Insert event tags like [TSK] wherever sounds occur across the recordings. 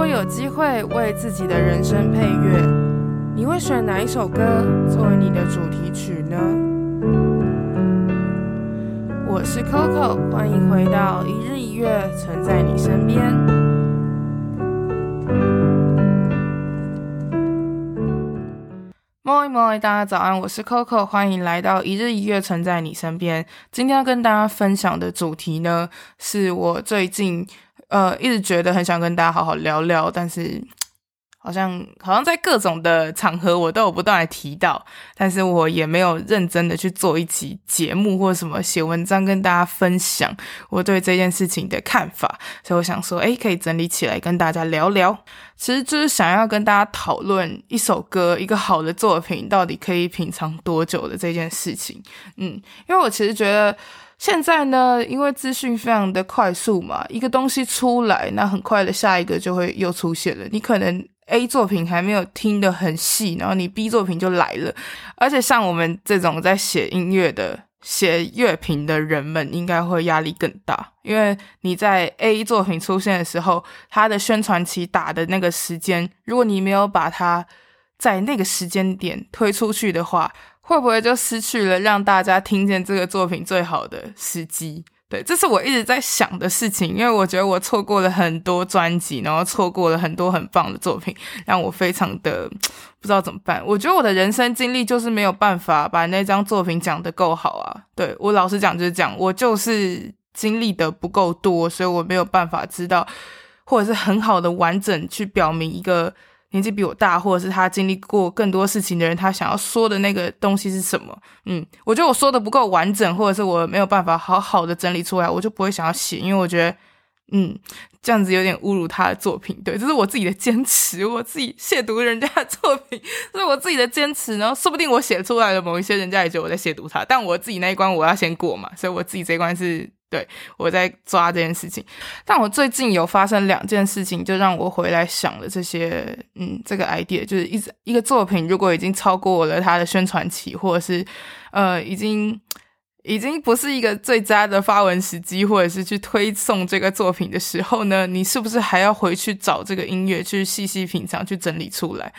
果有机会为自己的人生配乐，你会选哪一首歌作为你的主题曲呢？我是 Coco，欢迎回到一日一月，存在你身边。Moi moi，大家早安，我是 Coco，欢迎来到一日一月，存在你身边。今天要跟大家分享的主题呢，是我最近。呃，一直觉得很想跟大家好好聊聊，但是好像好像在各种的场合我都有不断的提到，但是我也没有认真的去做一期节目或者什么写文章跟大家分享我对这件事情的看法，所以我想说，诶，可以整理起来跟大家聊聊，其实就是想要跟大家讨论一首歌，一个好的作品到底可以品尝多久的这件事情。嗯，因为我其实觉得。现在呢，因为资讯非常的快速嘛，一个东西出来，那很快的下一个就会又出现了。你可能 A 作品还没有听得很细，然后你 B 作品就来了。而且像我们这种在写音乐的、写乐评的人们，应该会压力更大，因为你在 A 作品出现的时候，它的宣传期打的那个时间，如果你没有把它在那个时间点推出去的话，会不会就失去了让大家听见这个作品最好的时机？对，这是我一直在想的事情，因为我觉得我错过了很多专辑，然后错过了很多很棒的作品，让我非常的不知道怎么办。我觉得我的人生经历就是没有办法把那张作品讲得够好啊。对，我老实讲就是讲，我就是经历的不够多，所以我没有办法知道，或者是很好的完整去表明一个。年纪比我大，或者是他经历过更多事情的人，他想要说的那个东西是什么？嗯，我觉得我说的不够完整，或者是我没有办法好好的整理出来，我就不会想要写，因为我觉得，嗯，这样子有点侮辱他的作品。对，这是我自己的坚持，我自己亵渎人家的作品，这是我自己的坚持。然后说不定我写出来的某一些，人家也觉得我在亵渎他，但我自己那一关我要先过嘛，所以我自己这一关是。对，我在抓这件事情，但我最近有发生两件事情，就让我回来想了这些，嗯，这个 idea 就是一一个作品如果已经超过了它的宣传期，或者是呃，已经已经不是一个最佳的发文时机，或者是去推送这个作品的时候呢，你是不是还要回去找这个音乐去细细品尝，去整理出来？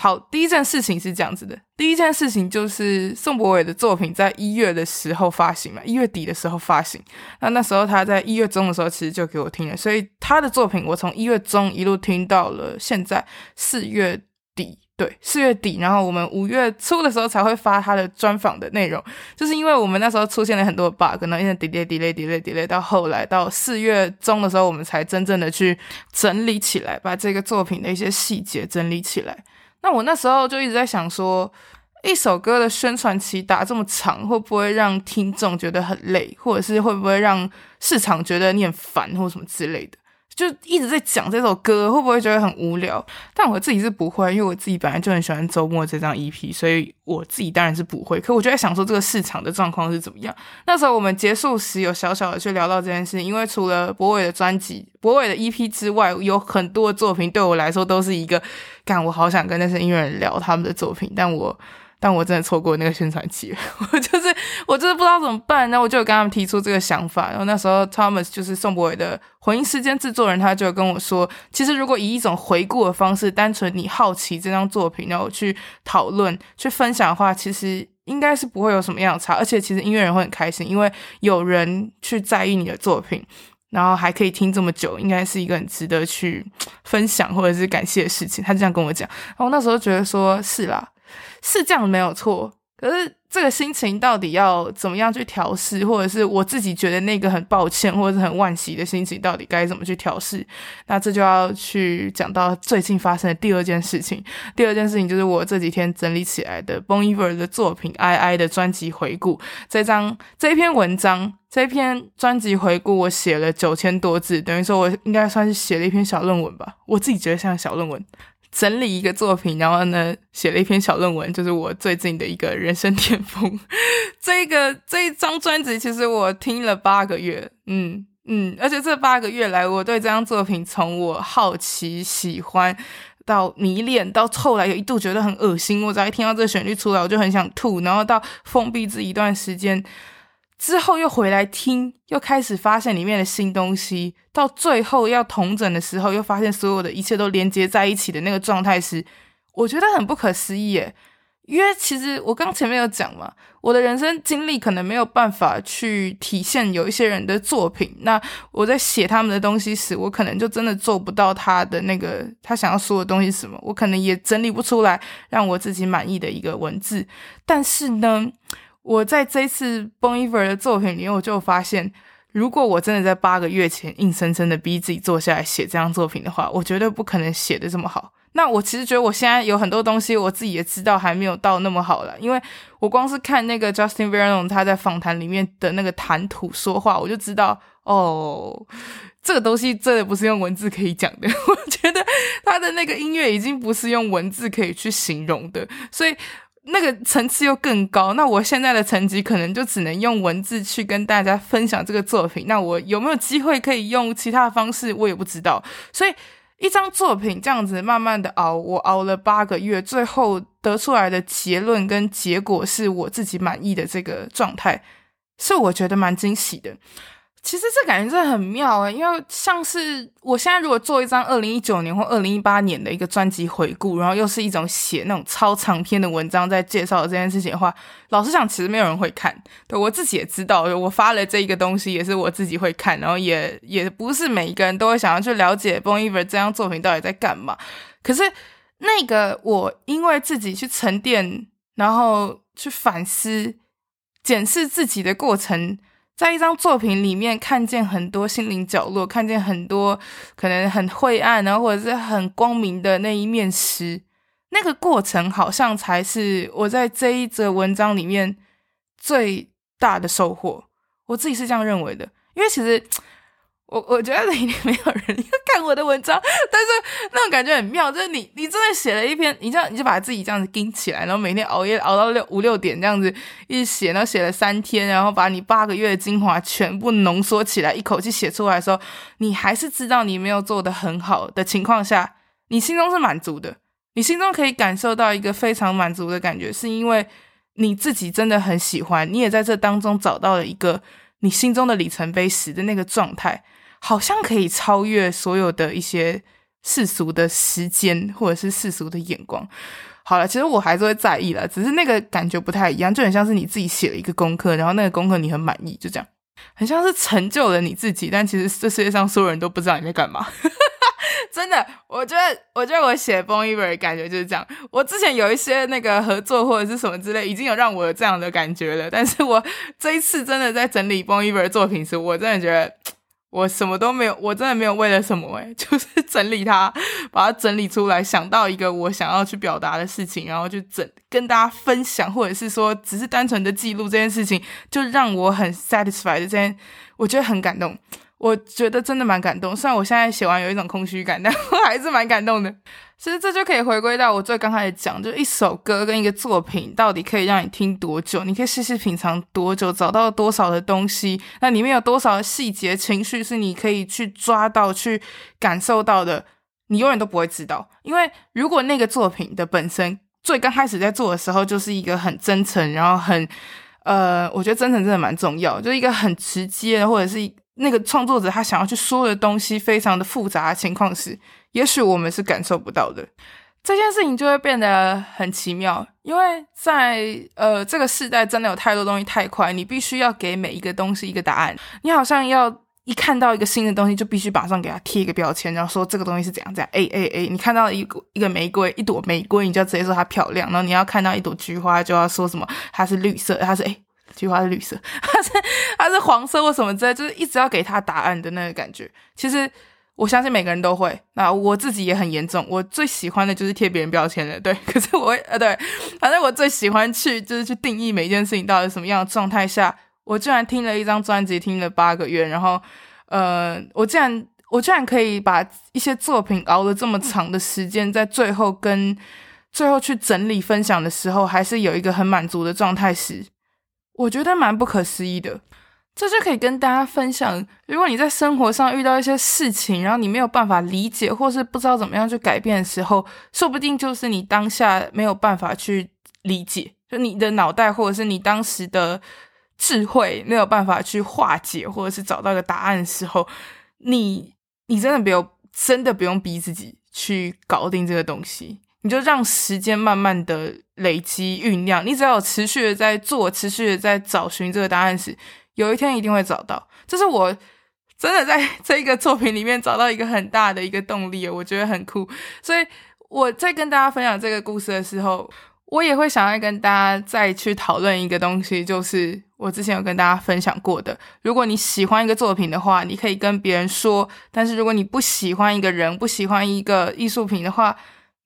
好，第一件事情是这样子的。第一件事情就是宋博伟的作品在一月的时候发行嘛，一月底的时候发行。那那时候他在一月中的时候其实就给我听了，所以他的作品我从一月中一路听到了现在四月底，对，四月底。然后我们五月初的时候才会发他的专访的内容，就是因为我们那时候出现了很多 bug，可能因为 delay delay delay delay，到后来到四月中的时候，我们才真正的去整理起来，把这个作品的一些细节整理起来。那我那时候就一直在想说，一首歌的宣传期打这么长，会不会让听众觉得很累，或者是会不会让市场觉得你很烦，或什么之类的？就一直在讲这首歌，会不会觉得很无聊？但我自己是不会，因为我自己本来就很喜欢周末这张 EP，所以我自己当然是不会。可我就在想说，这个市场的状况是怎么样？那时候我们结束时有小小的去聊到这件事，因为除了博伟的专辑、博伟的 EP 之外，有很多作品对我来说都是一个，干我好想跟那些音乐人聊他们的作品，但我。但我真的错过那个宣传期，[LAUGHS] 我就是我就是不知道怎么办，然后我就有跟他们提出这个想法。然后那时候 Thomas 就是宋博伟的混音时间制作人，他就跟我说，其实如果以一种回顾的方式，单纯你好奇这张作品，然后去讨论、去分享的话，其实应该是不会有什么样的差。而且其实音乐人会很开心，因为有人去在意你的作品，然后还可以听这么久，应该是一个很值得去分享或者是感谢的事情。他这样跟我讲，然后那时候觉得说是啦。是这样没有错，可是这个心情到底要怎么样去调试，或者是我自己觉得那个很抱歉或者是很惋惜的心情，到底该怎么去调试？那这就要去讲到最近发生的第二件事情。第二件事情就是我这几天整理起来的 Bon Iver 的作品《I I》的专辑回顾。这张这一篇文章，这篇专辑回顾，我写了九千多字，等于说我应该算是写了一篇小论文吧。我自己觉得像小论文。整理一个作品，然后呢，写了一篇小论文，就是我最近的一个人生巅峰。[LAUGHS] 这个这一张专辑，其实我听了八个月，嗯嗯，而且这八个月来，我对这张作品从我好奇、喜欢到迷恋，到后来有一度觉得很恶心，我只要一听到这个旋律出来，我就很想吐，然后到封闭自己一段时间。之后又回来听，又开始发现里面的新东西，到最后要统整的时候，又发现所有的一切都连接在一起的那个状态时，我觉得很不可思议耶。因为其实我刚前面有讲嘛，我的人生经历可能没有办法去体现有一些人的作品。那我在写他们的东西时，我可能就真的做不到他的那个他想要说的东西什么，我可能也整理不出来让我自己满意的一个文字。但是呢，我在这次 Bon Iver 的作品里面，我就发现，如果我真的在八个月前硬生生的逼自己坐下来写这张作品的话，我绝对不可能写的这么好。那我其实觉得我现在有很多东西，我自己也知道还没有到那么好了，因为我光是看那个 Justin Vernon 他在访谈里面的那个谈吐说话，我就知道哦，这个东西真的不是用文字可以讲的。[LAUGHS] 我觉得他的那个音乐已经不是用文字可以去形容的，所以那个层次又更高。那我现在的成绩可能就只能用文字去跟大家分享这个作品。那我有没有机会可以用其他的方式，我也不知道。所以。一张作品这样子慢慢的熬，我熬了八个月，最后得出来的结论跟结果是我自己满意的这个状态，是我觉得蛮惊喜的。其实这感觉真的很妙诶，因为像是我现在如果做一张二零一九年或二零一八年的一个专辑回顾，然后又是一种写那种超长篇的文章在介绍这件事情的话，老实讲，其实没有人会看。对，我自己也知道，我发了这一个东西也是我自己会看，然后也 [LAUGHS] 也不是每一个人都会想要去了解 Bon Iver 这张作品到底在干嘛。可是那个我因为自己去沉淀，然后去反思、检视自己的过程。在一张作品里面看见很多心灵角落，看见很多可能很晦暗，然后或者是很光明的那一面时，那个过程好像才是我在这一则文章里面最大的收获。我自己是这样认为的，因为其实。我我觉得一定没有人要看我的文章，但是那种感觉很妙，就是你你真的写了一篇，你这样你就把自己这样子盯起来，然后每天熬夜熬到六五六点这样子一写，然后写了三天，然后把你八个月的精华全部浓缩起来，一口气写出来的时候，你还是知道你没有做得很好的情况下，你心中是满足的，你心中可以感受到一个非常满足的感觉，是因为你自己真的很喜欢，你也在这当中找到了一个你心中的里程碑时的那个状态。好像可以超越所有的一些世俗的时间，或者是世俗的眼光。好了，其实我还是会在意了，只是那个感觉不太一样，就很像是你自己写了一个功课，然后那个功课你很满意，就这样，很像是成就了你自己。但其实这世界上所有人都不知道你在干嘛。[LAUGHS] 真的，我觉得，我觉得我写 Bon Iver 的感觉就是这样。我之前有一些那个合作或者是什么之类，已经有让我有这样的感觉了。但是我这一次真的在整理 Bon Iver 作品时，我真的觉得。我什么都没有，我真的没有为了什么诶，[LAUGHS] 就是整理它，把它整理出来，想到一个我想要去表达的事情，然后就整跟大家分享，或者是说只是单纯的记录这件事情，就让我很 satisfied 这件，我觉得很感动。我觉得真的蛮感动，虽然我现在写完有一种空虚感，但我还是蛮感动的。其实这就可以回归到我最刚开始讲，就一首歌跟一个作品到底可以让你听多久，你可以细细品尝多久，找到多少的东西，那里面有多少的细节情绪是你可以去抓到、去感受到的，你永远都不会知道。因为如果那个作品的本身最刚开始在做的时候就是一个很真诚，然后很呃，我觉得真诚真的蛮重要，就是一个很直接的，或者是。那个创作者他想要去说的东西非常的复杂的情况时，也许我们是感受不到的。这件事情就会变得很奇妙，因为在呃这个时代真的有太多东西太快，你必须要给每一个东西一个答案。你好像要一看到一个新的东西，就必须马上给它贴一个标签，然后说这个东西是怎样怎样。A A A，你看到一个一个玫瑰，一朵玫瑰，你就直接说它漂亮。然后你要看到一朵菊花，就要说什么它是绿色，它是诶。菊花是绿色，[LAUGHS] 它是它是黄色或什么之类，就是一直要给他答案的那个感觉。其实我相信每个人都会，那我自己也很严重。我最喜欢的就是贴别人标签了，对。[LAUGHS] 可是我会呃，对，反正我最喜欢去就是去定义每件事情到底什么样的状态下。我居然听了一张专辑，听了八个月，然后呃，我竟然我居然可以把一些作品熬了这么长的时间，在最后跟最后去整理分享的时候，还是有一个很满足的状态时。我觉得蛮不可思议的，这就可以跟大家分享。如果你在生活上遇到一些事情，然后你没有办法理解，或是不知道怎么样去改变的时候，说不定就是你当下没有办法去理解，就你的脑袋或者是你当时的智慧没有办法去化解，或者是找到一个答案的时候，你你真的不用，真的不用逼自己去搞定这个东西，你就让时间慢慢的累积酝酿。你只要有持续的在做，持续的在找寻这个答案时，有一天一定会找到。这是我真的在这一个作品里面找到一个很大的一个动力，我觉得很酷。所以我在跟大家分享这个故事的时候，我也会想要跟大家再去讨论一个东西，就是我之前有跟大家分享过的。如果你喜欢一个作品的话，你可以跟别人说；但是如果你不喜欢一个人，不喜欢一个艺术品的话，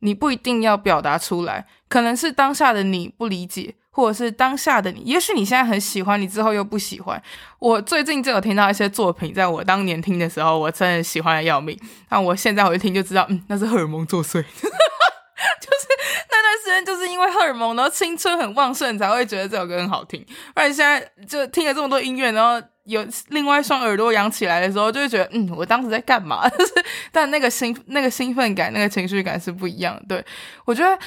你不一定要表达出来。可能是当下的你不理解，或者是当下的你，也许你现在很喜欢，你之后又不喜欢。我最近就有听到一些作品，在我当年听的时候，我真的喜欢的要命。但我现在我一听就知道，嗯，那是荷尔蒙作祟。[LAUGHS] 就是那段时间，就是因为荷尔蒙，然后青春很旺盛，才会觉得这首歌很好听。不然现在就听了这么多音乐，然后有另外一双耳朵养起来的时候，就会觉得，嗯，我当时在干嘛？[LAUGHS] 就是，但那个兴那个兴奋感，那个情绪感是不一样的。对，我觉得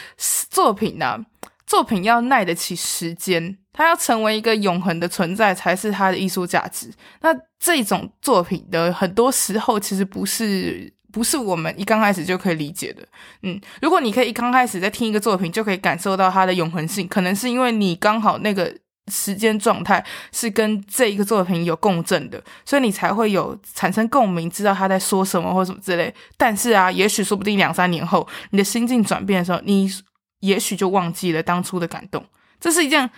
作品呢、作品要耐得起时间，它要成为一个永恒的存在，才是它的艺术价值。那这种作品的很多时候，其实不是。不是我们一刚开始就可以理解的，嗯，如果你可以一刚开始在听一个作品就可以感受到它的永恒性，可能是因为你刚好那个时间状态是跟这一个作品有共振的，所以你才会有产生共鸣，知道他在说什么或什么之类。但是啊，也许说不定两三年后你的心境转变的时候，你也许就忘记了当初的感动，这是一件。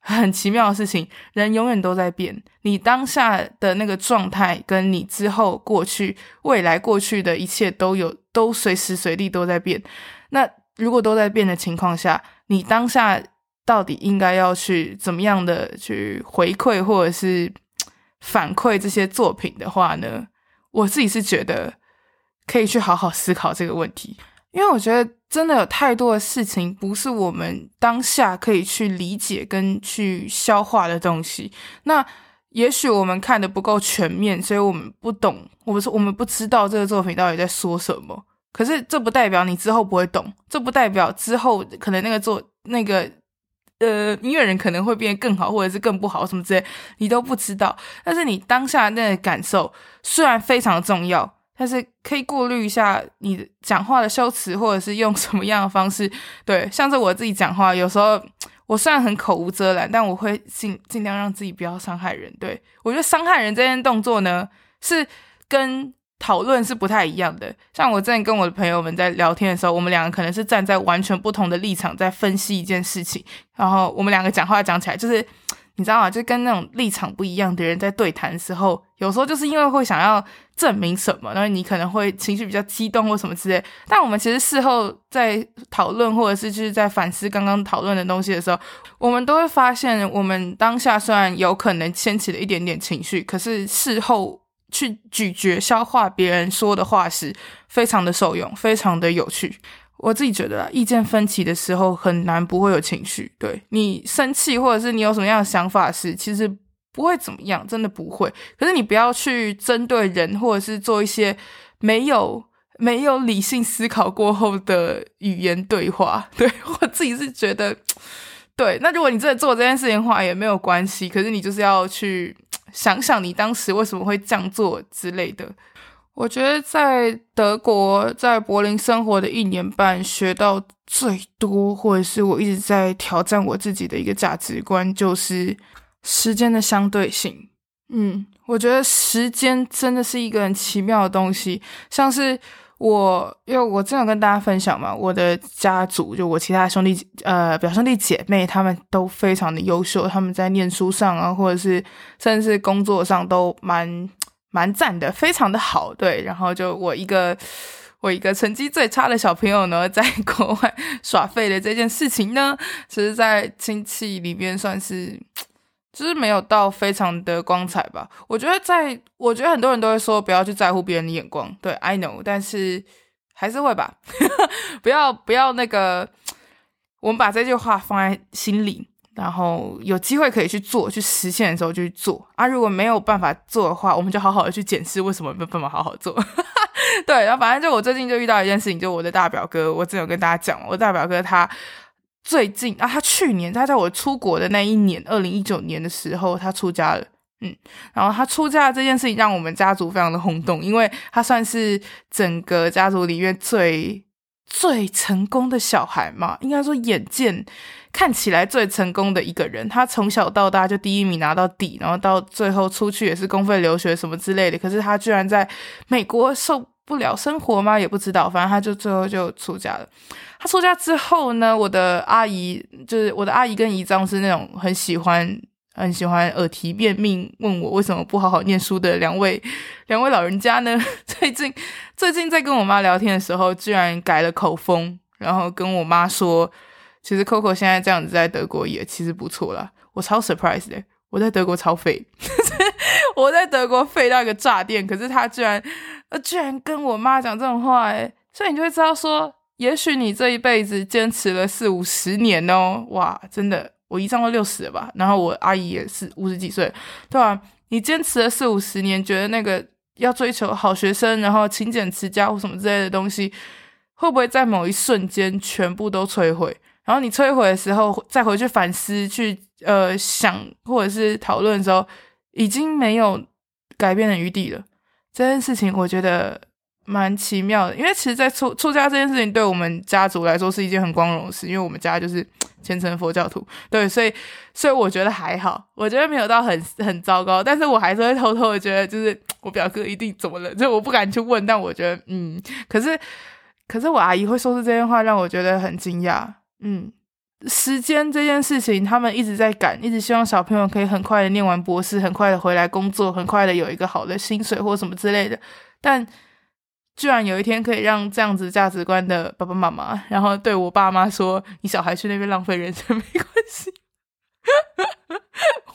很奇妙的事情，人永远都在变。你当下的那个状态，跟你之后过去、未来过去的一切都有，都随时随地都在变。那如果都在变的情况下，你当下到底应该要去怎么样的去回馈或者是反馈这些作品的话呢？我自己是觉得可以去好好思考这个问题。因为我觉得真的有太多的事情不是我们当下可以去理解跟去消化的东西。那也许我们看的不够全面，所以我们不懂，我们说我们不知道这个作品到底在说什么。可是这不代表你之后不会懂，这不代表之后可能那个作那个呃音乐人可能会变得更好，或者是更不好什么之类，你都不知道。但是你当下那个感受虽然非常重要。但是可以过滤一下你讲话的修辞，或者是用什么样的方式。[LAUGHS] 对，像是我自己讲话，有时候我虽然很口无遮拦，但我会尽尽量让自己不要伤害人。对，我觉得伤害人这件动作呢，是跟讨论是不太一样的。像我之前跟我的朋友们在聊天的时候，我们两个可能是站在完全不同的立场在分析一件事情，然后我们两个讲话讲起来就是。你知道吗？就跟那种立场不一样的人在对谈的时候，有时候就是因为会想要证明什么，然后你可能会情绪比较激动或什么之类。但我们其实事后在讨论，或者是就是在反思刚刚讨论的东西的时候，我们都会发现，我们当下虽然有可能掀起了一点点情绪，可是事后去咀嚼、消化别人说的话时，非常的受用，非常的有趣。我自己觉得，意见分歧的时候很难不会有情绪。对，你生气或者是你有什么样的想法时，其实不会怎么样，真的不会。可是你不要去针对人，或者是做一些没有 [LAUGHS] 没有理性思考过后的语言对话。对，我自己是觉得，对。那如果你真的做这件事情的话，也没有关系。可是你就是要去想想你当时为什么会这样做之类的。我觉得在德国，在柏林生活的一年半，学到最多，或者是我一直在挑战我自己的一个价值观，就是时间的相对性。嗯，我觉得时间真的是一个很奇妙的东西。像是我，因为我正有跟大家分享嘛，我的家族就我其他兄弟，呃，表兄弟姐妹，他们都非常的优秀，他们在念书上啊，或者是甚至是工作上都蛮。蛮赞的，非常的好，对。然后就我一个我一个成绩最差的小朋友呢，在国外 [LAUGHS] 耍废的这件事情呢，其实，在亲戚里面算是，就是没有到非常的光彩吧。我觉得在，在我觉得很多人都会说不要去在乎别人的眼光，对，I know，但是还是会吧，[LAUGHS] 不要不要那个，我们把这句话放在心里。然后有机会可以去做、去实现的时候就去做啊！如果没有办法做的话，我们就好好的去检视为什么没有办法好好做。[LAUGHS] 对，然后反正就我最近就遇到一件事情，就我的大表哥，我之前有跟大家讲，我大表哥他最近啊，他去年他在我出国的那一年，二零一九年的时候，他出家了。嗯，然后他出家这件事情让我们家族非常的轰动，因为他算是整个家族里面最最成功的小孩嘛，应该说眼见看起来最成功的一个人。他从小到大就第一名拿到底，然后到最后出去也是公费留学什么之类的。可是他居然在美国受不了生活吗？也不知道，反正他就最后就出家了。他出家之后呢，我的阿姨就是我的阿姨跟姨丈是那种很喜欢。很喜欢耳提面命问我为什么不好好念书的两位 [LAUGHS] 两位老人家呢？[LAUGHS] 最近最近在跟我妈聊天的时候，居然改了口风，然后跟我妈说，其实 Coco 现在这样子在德国也其实不错啦。我超 surprise 的，我在德国超废，[LAUGHS] 我在德国废到一个炸店，可是他居然居然跟我妈讲这种话，诶，所以你就会知道说，也许你这一辈子坚持了四五十年哦，哇，真的。我姨丈都六十了吧，然后我阿姨也是五十几岁，对吧？你坚持了四五十年，觉得那个要追求好学生，然后勤俭持家或什么之类的东西，会不会在某一瞬间全部都摧毁？然后你摧毁的时候，再回去反思，去呃想或者是讨论的时候，已经没有改变的余地了。这件事情我觉得蛮奇妙的，因为其实，在出出家这件事情，对我们家族来说是一件很光荣的事，因为我们家就是。虔诚佛教徒，对，所以所以我觉得还好，我觉得没有到很很糟糕，但是我还是会偷偷的觉得，就是 [TSK] 我表哥一定怎么了，就我不敢去问，但我觉得，嗯，可是可是我阿姨会说出这些话，让我觉得很惊讶，嗯，时间这件事情，他们一直在赶，一直希望小朋友可以很快的念完博士，很快的回来工作，很快的有一个好的薪水或什么之类的，但。居然有一天可以让这样子价值观的爸爸妈妈，然后对我爸妈说：“你小孩去那边浪费人生没关系。[LAUGHS] ”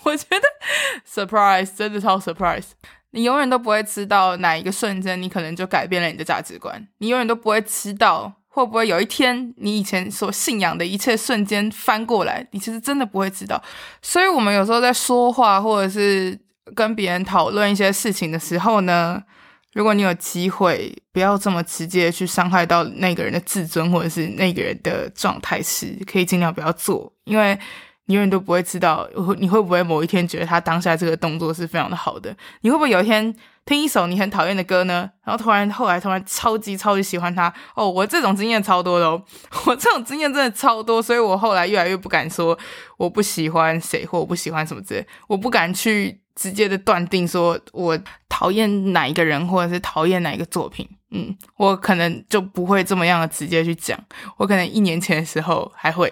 我觉得 surprise 真的超 surprise。你永远都不会知道哪一个瞬间，你可能就改变了你的价值观。你永远都不会知道会不会有一天，你以前所信仰的一切瞬间翻过来。你其实真的不会知道。所以，我们有时候在说话，或者是跟别人讨论一些事情的时候呢，如果你有机会，不要这么直接去伤害到那个人的自尊，或者是那个人的状态时，可以尽量不要做，因为你永远都不会知道，你会不会某一天觉得他当下这个动作是非常的好的？你会不会有一天听一首你很讨厌的歌呢？然后突然后来突然超级超级喜欢他？哦，我这种经验超多的哦，我这种经验真的超多，所以我后来越来越不敢说我不喜欢谁或我不喜欢什么之类，我不敢去。直接的断定说，我讨厌哪一个人，或者是讨厌哪一个作品，嗯，我可能就不会这么样的直接去讲。我可能一年前的时候还会，[LAUGHS]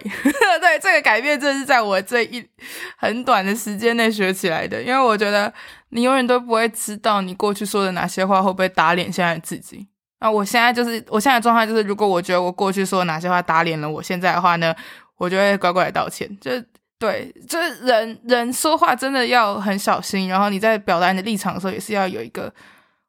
对，这个改变，这是在我这一很短的时间内学起来的。因为我觉得你永远都不会知道你过去说的哪些话会不会打脸现在的自己。那我现在就是，我现在状态就是，如果我觉得我过去说的哪些话打脸了我现在的话呢，我就会乖乖道歉。就。对，就是人人说话真的要很小心，然后你在表达你的立场的时候，也是要有一个，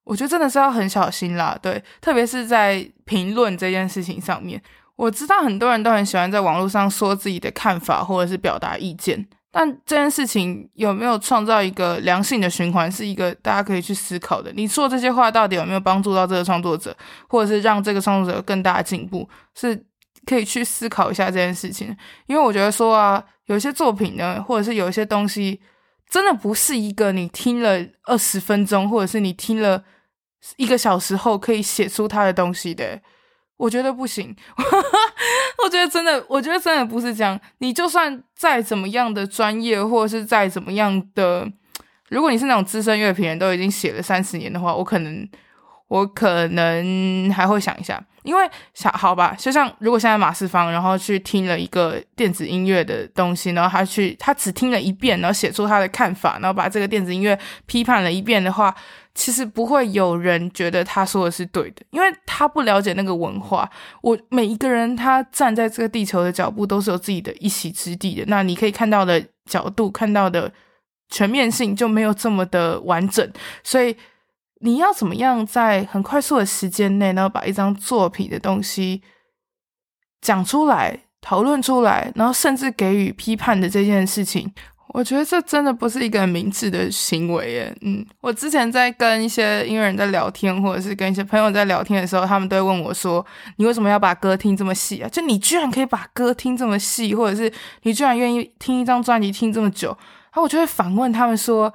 我觉得真的是要很小心啦。对，特别是在评论这件事情上面，我知道很多人都很喜欢在网络上说自己的看法或者是表达意见，但这件事情有没有创造一个良性的循环，是一个大家可以去思考的。你说这些话到底有没有帮助到这个创作者，或者是让这个创作者有更大的进步，是可以去思考一下这件事情。因为我觉得说啊。有些作品呢，或者是有一些东西，真的不是一个你听了二十分钟，或者是你听了一个小时后可以写出它的东西的。我觉得不行，[LAUGHS] 我觉得真的，我觉得真的不是这样。你就算再怎么样的专业，或者是再怎么样的，如果你是那种资深乐评人，都已经写了三十年的话，我可能，我可能还会想一下。因为想好吧，就像如果现在马世芳，然后去听了一个电子音乐的东西，然后他去他只听了一遍，然后写出他的看法，然后把这个电子音乐批判了一遍的话，其实不会有人觉得他说的是对的，因为他不了解那个文化。我每一个人他站在这个地球的脚步都是有自己的一席之地的，那你可以看到的角度、看到的全面性就没有这么的完整，所以。你要怎么样在很快速的时间内，然后把一张作品的东西讲出来、讨论出来，然后甚至给予批判的这件事情，我觉得这真的不是一个很明智的行为。嗯，我之前在跟一些音乐人在聊天，或者是跟一些朋友在聊天的时候，他们都会问我说：“你为什么要把歌听这么细啊？就你居然可以把歌听这么细，或者是你居然愿意听一张专辑听这么久？”然后我就会反问他们说：“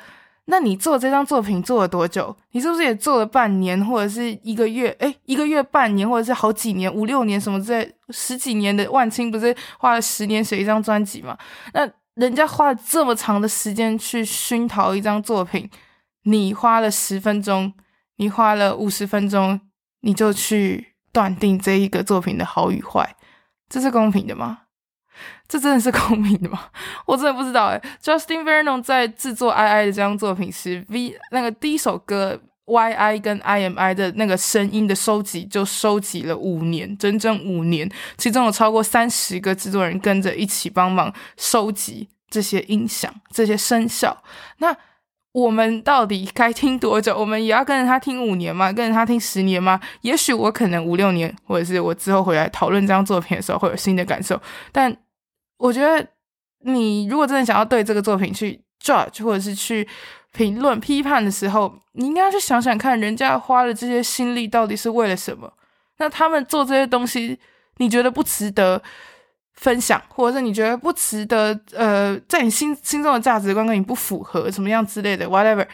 那你做这张作品做了多久？你是不是也做了半年，或者是一个月？诶，一个月、半年，或者是好几年、五六年什么之类，十几年的万青不是花了十年写一张专辑吗？那？”人家花了这么长的时间去熏陶一张作品，你花了十分钟，你花了五十分钟，你就去断定这一个作品的好与坏，这是公平的吗？[LAUGHS] 这真的是公平的吗？[LAUGHS] 我真的不知道诶。Justin Vernon 在制作《I I》的这张作品时，V 那个第一首歌。Y I 跟 I M I 的那个声音的收集就收集了五年，整整五年，其中有超过三十个制作人跟着一起帮忙收集这些音响、这些声效。那我们到底该听多久？我们也要跟着他听五年吗？跟着他听十年吗？也许我可能五六年，或者是我之后回来讨论这张作品的时候会有新的感受。但我觉得，你如果真的想要对这个作品去 judge，或者是去。评论批判的时候，你应该要去想想看，人家花了这些心力到底是为了什么？那他们做这些东西，你觉得不值得分享，或者是你觉得不值得？呃，在你心心中的价值观跟你不符合，什么样之类的，whatever，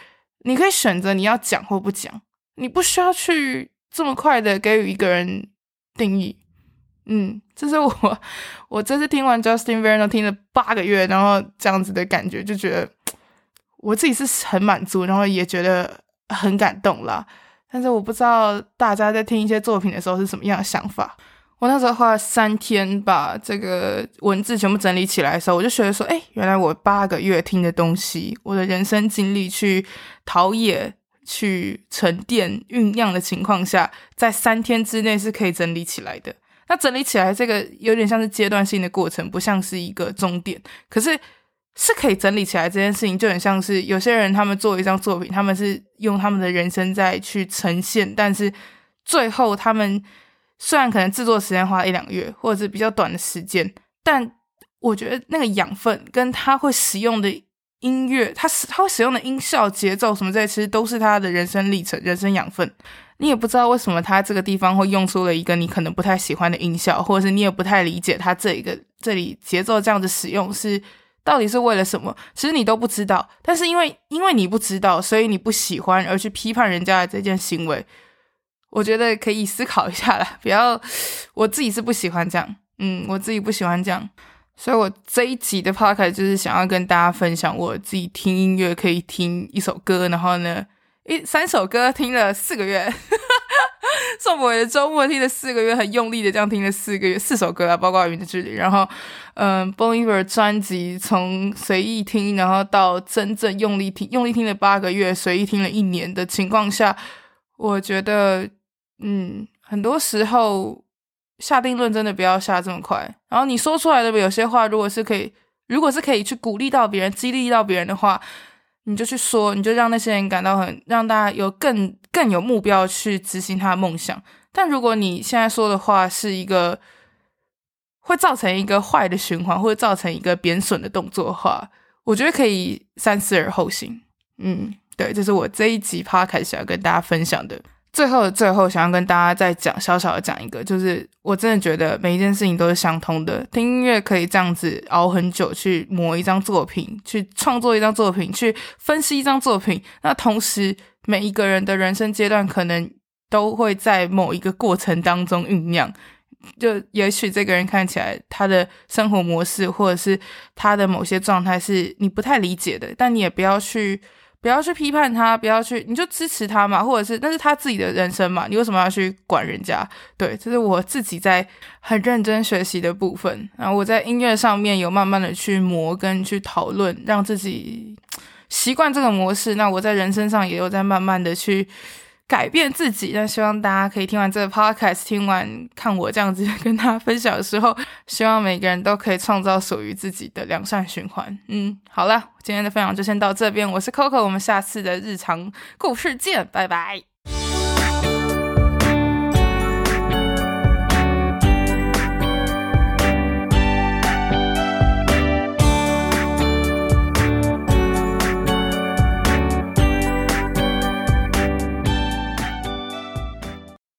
你可以选择你要讲或不讲，你不需要去这么快的给予一个人定义。嗯，这是我我这次听完 Justin Vernon 听了八个月，然后这样子的感觉，就觉得。我自己是很满足，然后也觉得很感动啦。但是我不知道大家在听一些作品的时候是什么样的想法。我那时候花了三天把这个文字全部整理起来的时候，我就觉得说，哎，原来我八个月听的东西，我的人生经历去陶冶、去沉淀、酝酿的情况下，在三天之内是可以整理起来的。那整理起来这个有点像是阶段性的过程，不像是一个终点。可是。是可以整理起来这件事情，就很像是有些人他们做一张作品，他们是用他们的人生在去呈现，但是最后他们虽然可能制作时间花一两个月，或者是比较短的时间，但我觉得那个养分跟他会使用的音乐，他使他会使用的音效、节奏什么这些，其实都是他的人生历程、人生养分。你也不知道为什么他这个地方会用出了一个你可能不太喜欢的音效，或者是你也不太理解他这一个这里节奏这样子使用是。到底是为了什么？其实你都不知道，但是因为因为你不知道，所以你不喜欢而去批判人家的这件行为，我觉得可以思考一下啦。不要，我自己是不喜欢这样，嗯，我自己不喜欢这样，所以我这一集的 podcast 就是想要跟大家分享我自己听音乐可以听一首歌，然后呢，一三首歌听了四个月。[LAUGHS] 宋博伟的周末听了四个月，很用力的这样听了四个月，四首歌啊，包括《云的距离》。然后，嗯，Bon Iver 专辑从随意听，然后到真正用力听，用力听了八个月，随意听了一年的情况下，我觉得，嗯，很多时候下定论真的不要下这么快。然后你说出来的有些话，如果是可以，如果是可以去鼓励到别人、激励到别人的话。你就去说，你就让那些人感到很，让大家有更更有目标去执行他的梦想。但如果你现在说的话是一个会造成一个坏的循环，或者造成一个贬损的动作的话，我觉得可以三思而后行。嗯，对，这是我这一集 p 开始要跟大家分享的。最后的最后，想要跟大家再讲小小的讲一个，就是我真的觉得每一件事情都是相通的。听音乐可以这样子熬很久，去磨一张作品，去创作一张作品，去分析一张作品。那同时，每一个人的人生阶段可能都会在某一个过程当中酝酿。就也许这个人看起来他的生活模式，或者是他的某些状态是你不太理解的，但你也不要去。不要去批判他，不要去，你就支持他嘛，或者是那是他自己的人生嘛，你为什么要去管人家？对，这是我自己在很认真学习的部分。然后我在音乐上面有慢慢的去磨跟去讨论，让自己习惯这个模式。那我在人生上也有在慢慢的去。改变自己，那希望大家可以听完这个 podcast，听完看我这样子跟大家分享的时候，[LAUGHS] 希望每个人都可以创造属于自己的良善循环。嗯，好了，今天的分享就先到这边，我是 Coco，我们下次的日常故事见，拜拜。